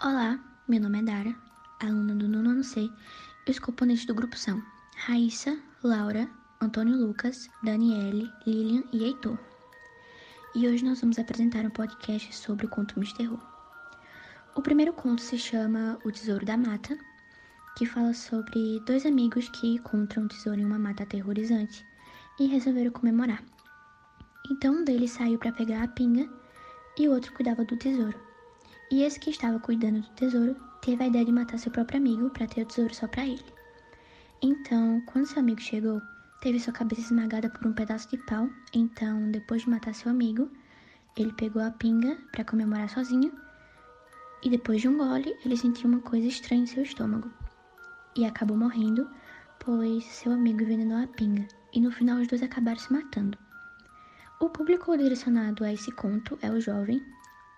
Olá, meu nome é Dara, aluna do nono ano C. E os componentes do grupo são Raíssa, Laura, Antônio Lucas, Daniele, Lilian e Heitor. E hoje nós vamos apresentar um podcast sobre o conto de terror. O primeiro conto se chama O Tesouro da Mata, que fala sobre dois amigos que encontram um tesouro em uma mata aterrorizante e resolveram comemorar. Então um deles saiu para pegar a pinga e o outro cuidava do tesouro. E esse que estava cuidando do tesouro teve a ideia de matar seu próprio amigo para ter o tesouro só para ele. Então, quando seu amigo chegou, teve sua cabeça esmagada por um pedaço de pau. Então, depois de matar seu amigo, ele pegou a pinga para comemorar sozinho. E depois de um gole, ele sentiu uma coisa estranha em seu estômago. E acabou morrendo, pois seu amigo envenenou a pinga. E no final, os dois acabaram se matando. O público direcionado a esse conto é o jovem,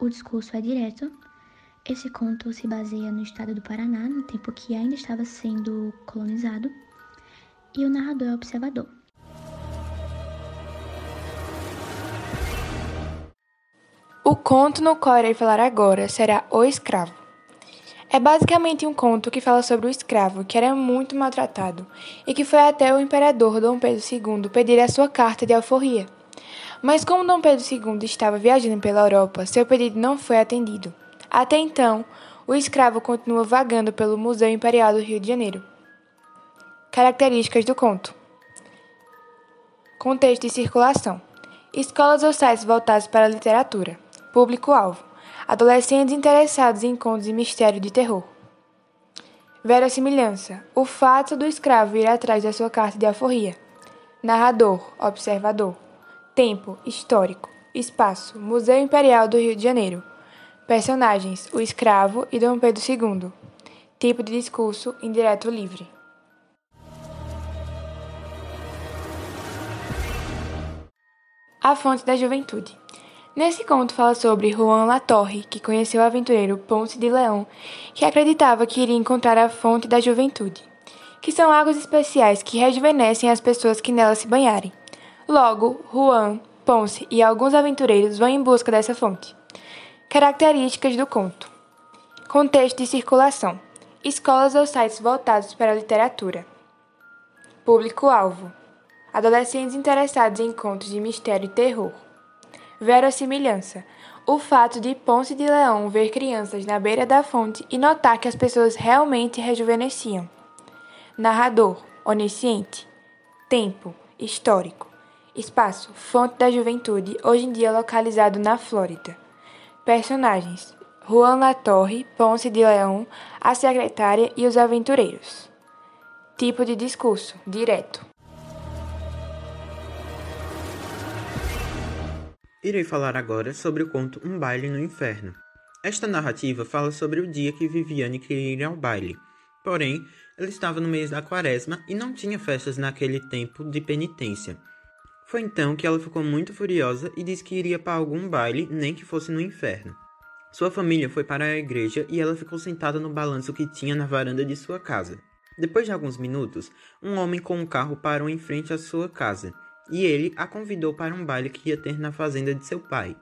o discurso é direto. Esse conto se baseia no estado do Paraná, no tempo que ainda estava sendo colonizado, e o narrador é observador. O conto no qual irei falar agora será O Escravo. É basicamente um conto que fala sobre o escravo que era muito maltratado e que foi até o imperador Dom Pedro II pedir a sua carta de alforria. Mas como Dom Pedro II estava viajando pela Europa, seu pedido não foi atendido. Até então, o escravo continua vagando pelo Museu Imperial do Rio de Janeiro. Características do conto: Contexto e circulação: Escolas ou sites voltados para a literatura. Público-alvo: Adolescentes interessados em contos e mistério de terror. Verossimilhança: O fato do escravo ir atrás da sua carta de alforria. Narrador: Observador. Tempo histórico. Espaço: Museu Imperial do Rio de Janeiro. Personagens: o escravo e Dom Pedro II. Tipo de discurso: indireto livre. A fonte da juventude. Nesse conto fala sobre Juan Latorre, que conheceu o aventureiro Ponce de Leão, que acreditava que iria encontrar a fonte da juventude, que são águas especiais que rejuvenescem as pessoas que nelas se banharem. Logo, Juan, Ponce e alguns aventureiros vão em busca dessa fonte. Características do conto: Contexto de circulação: Escolas ou sites voltados para a literatura. Público-alvo: Adolescentes interessados em contos de mistério e terror. Verossimilhança: O fato de Ponce de Leão ver crianças na beira da fonte e notar que as pessoas realmente rejuvenesciam. Narrador: Onisciente. Tempo: Histórico. Espaço: Fonte da Juventude, hoje em dia localizado na Flórida. Personagens: Juan Latorre, Ponce de Leão, a secretária e os aventureiros. Tipo de discurso: direto. Irei falar agora sobre o conto Um Baile no Inferno. Esta narrativa fala sobre o dia que Viviane queria ir ao baile. Porém, ela estava no mês da quaresma e não tinha festas naquele tempo de penitência. Foi então que ela ficou muito furiosa e disse que iria para algum baile, nem que fosse no inferno. Sua família foi para a igreja e ela ficou sentada no balanço que tinha na varanda de sua casa. Depois de alguns minutos, um homem com um carro parou em frente à sua casa e ele a convidou para um baile que ia ter na fazenda de seu pai.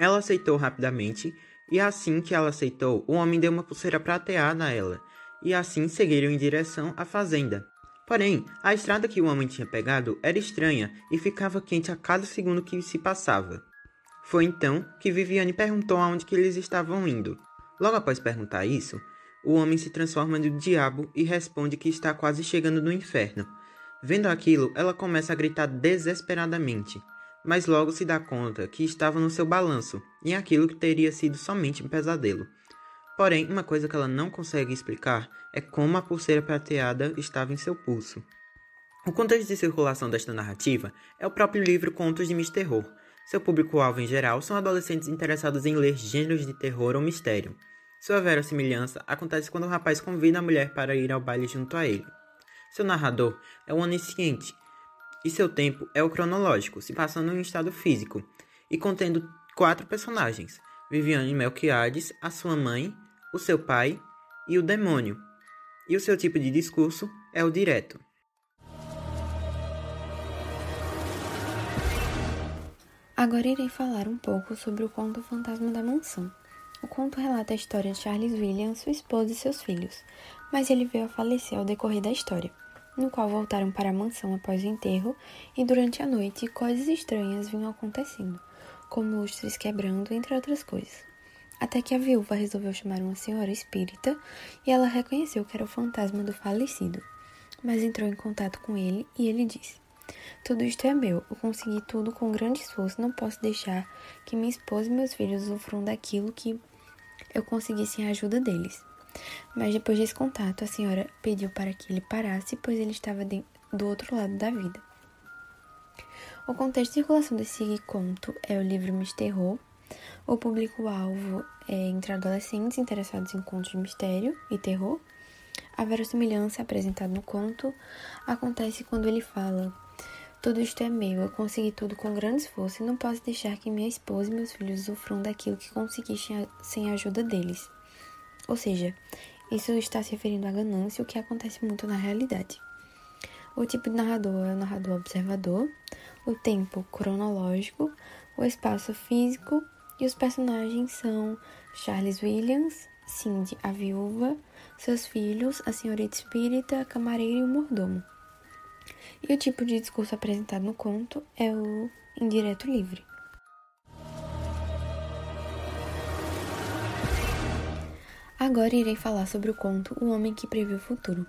Ela aceitou rapidamente e assim que ela aceitou, o homem deu uma pulseira prateada a ela e assim seguiram em direção à fazenda. Porém, a estrada que o homem tinha pegado era estranha e ficava quente a cada segundo que se passava. Foi então que Viviane perguntou aonde que eles estavam indo. Logo após perguntar isso, o homem se transforma no diabo e responde que está quase chegando no inferno. Vendo aquilo, ela começa a gritar desesperadamente, mas logo se dá conta que estava no seu balanço e aquilo que teria sido somente um pesadelo. Porém, uma coisa que ela não consegue explicar é como a pulseira prateada estava em seu pulso. O contexto de circulação desta narrativa é o próprio livro Contos de Misterror. Seu público-alvo em geral são adolescentes interessados em ler gêneros de terror ou mistério. Sua verossimilhança acontece quando o rapaz convida a mulher para ir ao baile junto a ele. Seu narrador é o onisciente, e seu tempo é o cronológico, se passando em estado físico, e contendo quatro personagens: Viviane Melquiades, a sua mãe, o seu pai e o demônio. E o seu tipo de discurso é o direto. Agora irei falar um pouco sobre o conto Fantasma da Mansão. O conto relata a história de Charles William, sua esposa e seus filhos, mas ele veio a falecer ao decorrer da história, no qual voltaram para a mansão após o enterro e durante a noite coisas estranhas vinham acontecendo, como lustres quebrando, entre outras coisas. Até que a viúva resolveu chamar uma senhora espírita e ela reconheceu que era o fantasma do falecido, mas entrou em contato com ele e ele disse: tudo isto é meu. Eu consegui tudo com grande esforço. Não posso deixar que minha esposa e meus filhos sofram daquilo que eu consegui sem a ajuda deles. Mas depois desse contato, a senhora pediu para que ele parasse, pois ele estava do outro lado da vida. O contexto de circulação desse conto é o livro Misterrou. O público-alvo é entre adolescentes interessados em contos de mistério e terror. A verossimilhança apresentada no conto acontece quando ele fala tudo isto é meu, eu consegui tudo com grande esforço e não posso deixar que minha esposa e meus filhos sofram daquilo que consegui sem a ajuda deles. Ou seja, isso está se referindo à ganância, o que acontece muito na realidade. O tipo de narrador é o narrador observador, o tempo cronológico, o espaço físico e os personagens são Charles Williams, Cindy, a viúva, seus filhos, a senhorita espírita, a camareira e o mordomo. E o tipo de discurso apresentado no conto é o indireto livre. Agora irei falar sobre o conto O Homem que Previu o Futuro.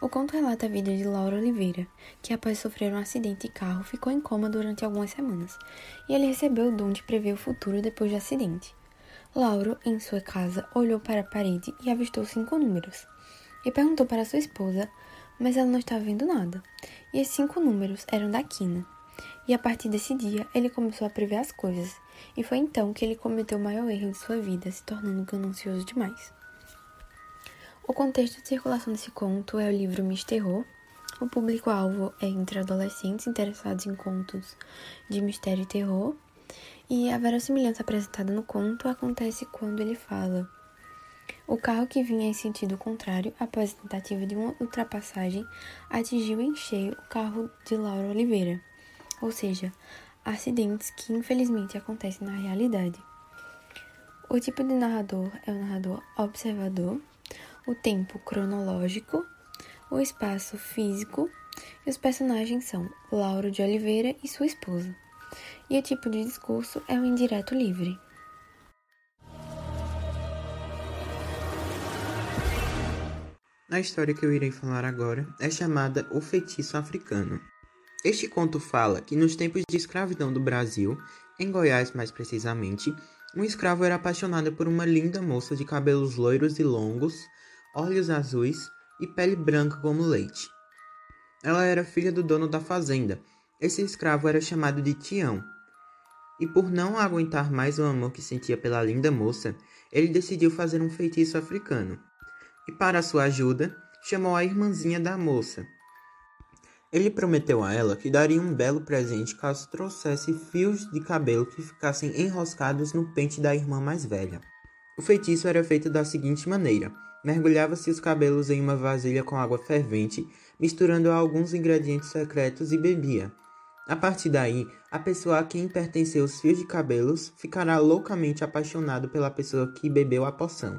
O conto relata a vida de Laura Oliveira, que após sofrer um acidente de carro ficou em coma durante algumas semanas, e ele recebeu o dom de prever o futuro depois do acidente. Lauro, em sua casa, olhou para a parede e avistou cinco números, e perguntou para sua esposa mas ela não estava vendo nada. E esses cinco números eram da quina. E a partir desse dia, ele começou a prever as coisas, e foi então que ele cometeu o maior erro de sua vida, se tornando ganancioso demais. O contexto de circulação desse conto é o livro Misterrou. O público-alvo é entre adolescentes interessados em contos de mistério e terror, e a verossimilhança apresentada no conto acontece quando ele fala o carro que vinha em sentido contrário, após a tentativa de uma ultrapassagem, atingiu em cheio o carro de Laura Oliveira. Ou seja, acidentes que infelizmente acontecem na realidade. O tipo de narrador é o narrador observador, o tempo cronológico, o espaço físico e os personagens são Lauro de Oliveira e sua esposa. E o tipo de discurso é o indireto livre. A história que eu irei falar agora é chamada O Feitiço Africano. Este conto fala que nos tempos de escravidão do Brasil, em Goiás mais precisamente, um escravo era apaixonado por uma linda moça de cabelos loiros e longos, olhos azuis e pele branca como leite. Ela era filha do dono da fazenda. Esse escravo era chamado de Tião. E por não aguentar mais o amor que sentia pela linda moça, ele decidiu fazer um feitiço africano e, para sua ajuda, chamou a irmãzinha da moça. Ele prometeu a ela que daria um belo presente caso trouxesse fios de cabelo que ficassem enroscados no pente da irmã mais velha. O feitiço era feito da seguinte maneira: mergulhava-se os cabelos em uma vasilha com água fervente, misturando alguns ingredientes secretos e bebia. A partir daí, a pessoa a quem pertenceu os fios de cabelos ficará loucamente apaixonado pela pessoa que bebeu a poção.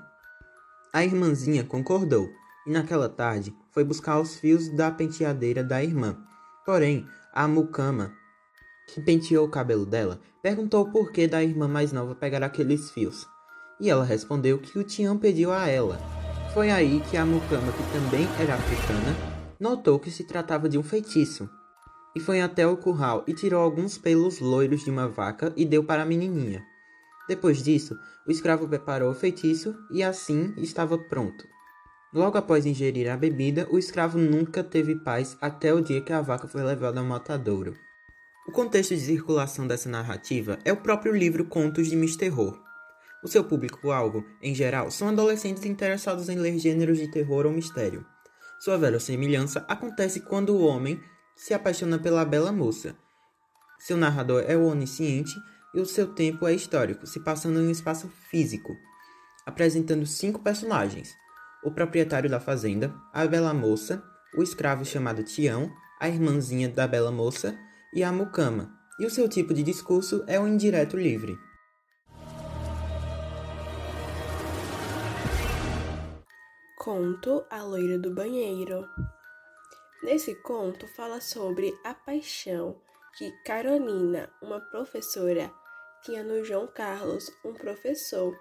A irmãzinha concordou e naquela tarde foi buscar os fios da penteadeira da irmã. Porém, a mucama, que penteou o cabelo dela, perguntou por que da irmã mais nova pegar aqueles fios. E ela respondeu que o Tião pediu a ela. Foi aí que a mucama, que também era africana, notou que se tratava de um feitiço. E foi até o curral e tirou alguns pelos loiros de uma vaca e deu para a menininha. Depois disso, o escravo preparou o feitiço e assim estava pronto. Logo após ingerir a bebida, o escravo nunca teve paz até o dia que a vaca foi levada ao matadouro. O contexto de circulação dessa narrativa é o próprio livro Contos de Misterror. O seu público-alvo, em geral, são adolescentes interessados em ler gêneros de terror ou mistério. Sua verossimilhança acontece quando o homem se apaixona pela bela moça. Seu narrador é o onisciente e o seu tempo é histórico, se passando em um espaço físico, apresentando cinco personagens: o proprietário da fazenda, a bela moça, o escravo chamado Tião, a irmãzinha da bela moça e a mucama. E o seu tipo de discurso é o indireto livre. Conto A Loira do Banheiro. Nesse conto fala sobre a paixão que Carolina, uma professora, tinha no João Carlos, um professor,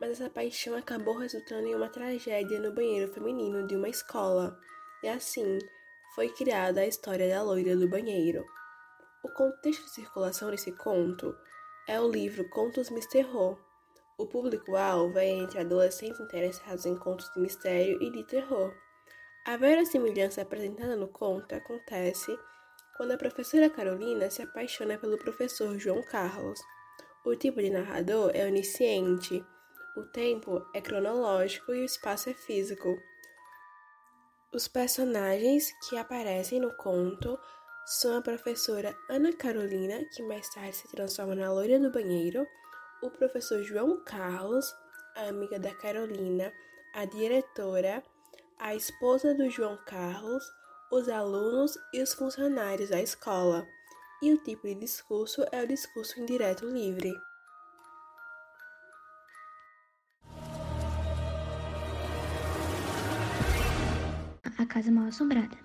mas essa paixão acabou resultando em uma tragédia no banheiro feminino de uma escola, e assim foi criada a história da loira do banheiro. O contexto de circulação desse conto é o livro Contos Misterro, o público-alvo é entre adolescentes interessados em contos de mistério e de terror. A verossimilhança apresentada no conto acontece quando a professora Carolina se apaixona pelo professor João Carlos. O tipo de narrador é onisciente, o tempo é cronológico e o espaço é físico. Os personagens que aparecem no conto são a professora Ana Carolina, que mais tarde se transforma na loira do banheiro, o professor João Carlos, a amiga da Carolina, a diretora, a esposa do João Carlos, os alunos e os funcionários da escola. E o tipo de discurso é o discurso indireto livre. A Casa Mal Assombrada.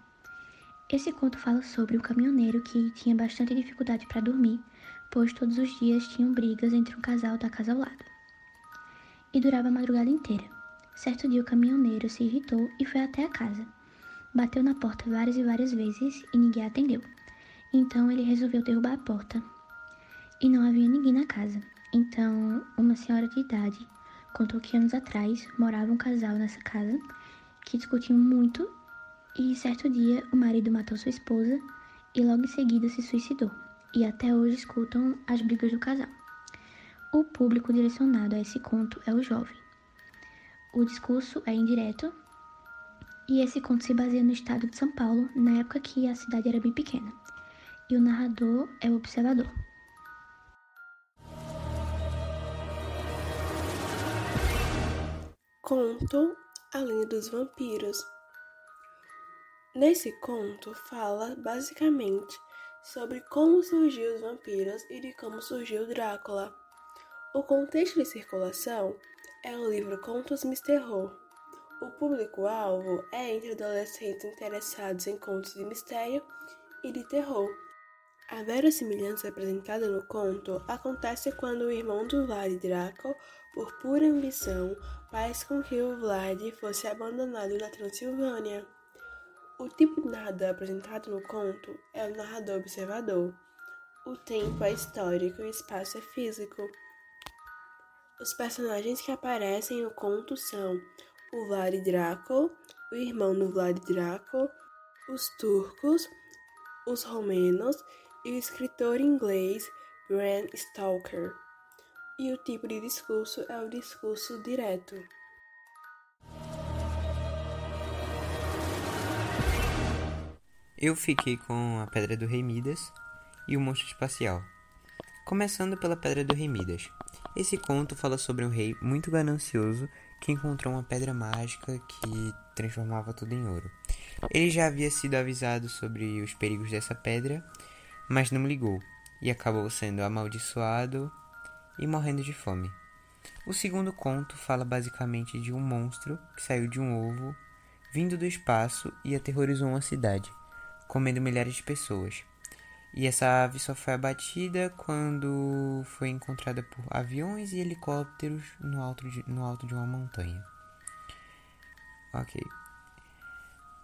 Esse conto fala sobre um caminhoneiro que tinha bastante dificuldade para dormir pois todos os dias tinham brigas entre um casal da casa ao lado. E durava a madrugada inteira. Certo dia o caminhoneiro se irritou e foi até a casa. Bateu na porta várias e várias vezes e ninguém atendeu. Então ele resolveu derrubar a porta. E não havia ninguém na casa. Então, uma senhora de idade contou que anos atrás morava um casal nessa casa que discutiam muito e certo dia o marido matou sua esposa e logo em seguida se suicidou e até hoje escutam as brigas do casal. O público direcionado a esse conto é o jovem. O discurso é indireto e esse conto se baseia no estado de São Paulo, na época que a cidade era bem pequena. E o narrador é o observador. Conto A Linha dos Vampiros. Nesse conto fala basicamente sobre como surgiu os vampiros e de como surgiu Drácula. O contexto de circulação é o livro Contos Misterro. O público-alvo é entre adolescentes interessados em contos de mistério e de terror. A verossimilhança apresentada no conto acontece quando o irmão do Vlad Draco, por pura ambição, faz com que o Vlad fosse abandonado na Transilvânia. O tipo de narrador apresentado no conto é o narrador observador. O tempo é histórico e o espaço é físico. Os personagens que aparecem no conto são o Vlad Draco, o irmão do Vlad Draco, os turcos, os romenos e o escritor inglês Bram Stoker. E o tipo de discurso é o discurso direto. Eu fiquei com a Pedra do Rei Midas e o Monstro Espacial. Começando pela Pedra do Rei Midas. Esse conto fala sobre um rei muito ganancioso que encontrou uma pedra mágica que transformava tudo em ouro. Ele já havia sido avisado sobre os perigos dessa pedra, mas não ligou e acabou sendo amaldiçoado e morrendo de fome. O segundo conto fala basicamente de um monstro que saiu de um ovo, vindo do espaço e aterrorizou uma cidade comendo milhares de pessoas. E essa ave só foi abatida quando foi encontrada por aviões e helicópteros no alto de, no alto de uma montanha. Ok.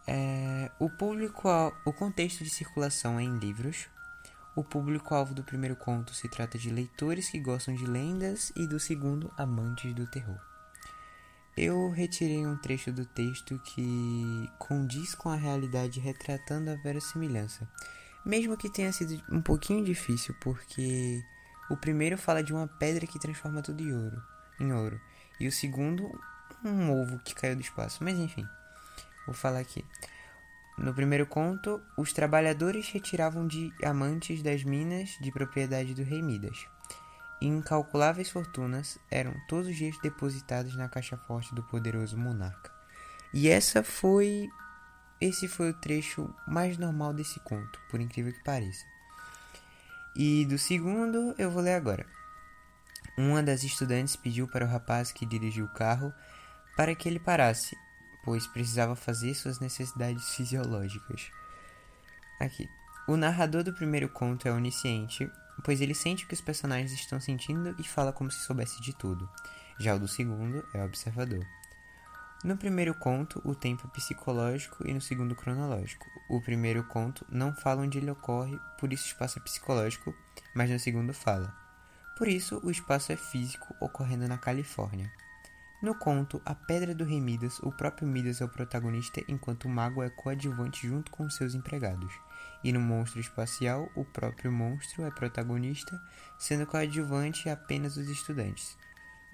É, o público, o contexto de circulação é em livros. O público-alvo do primeiro conto se trata de leitores que gostam de lendas e do segundo, amantes do terror. Eu retirei um trecho do texto que condiz com a realidade retratando a verossimilhança, mesmo que tenha sido um pouquinho difícil, porque o primeiro fala de uma pedra que transforma tudo em ouro, em ouro, e o segundo um ovo que caiu do espaço. Mas enfim, vou falar aqui. No primeiro conto, os trabalhadores retiravam diamantes das minas de propriedade do rei Midas incalculáveis fortunas eram todos os dias depositadas na caixa forte do poderoso monarca. E essa foi esse foi o trecho mais normal desse conto, por incrível que pareça. E do segundo eu vou ler agora. Uma das estudantes pediu para o rapaz que dirigiu o carro para que ele parasse, pois precisava fazer suas necessidades fisiológicas. Aqui. O narrador do primeiro conto é onisciente, pois ele sente o que os personagens estão sentindo e fala como se soubesse de tudo. Já o do segundo é observador. No primeiro conto, o tempo é psicológico e no segundo cronológico. O primeiro conto não fala onde ele ocorre, por isso o espaço é psicológico, mas no segundo fala. Por isso, o espaço é físico, ocorrendo na Califórnia. No conto A Pedra do Rei Midas, o próprio Midas é o protagonista, enquanto o mago é coadjuvante junto com seus empregados. E no Monstro Espacial, o próprio monstro é protagonista, sendo coadjuvante apenas os estudantes.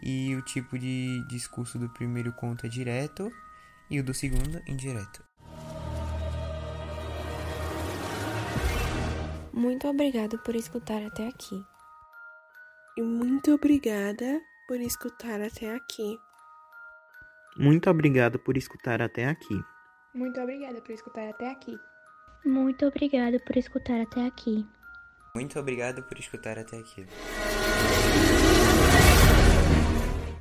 E o tipo de discurso do primeiro conto é direto e o do segundo indireto. Muito obrigado por escutar até aqui. E muito obrigada por escutar até aqui. Muito obrigado por escutar até aqui. Muito obrigada por escutar até aqui. Muito obrigado por escutar até aqui. Muito obrigado por escutar até aqui.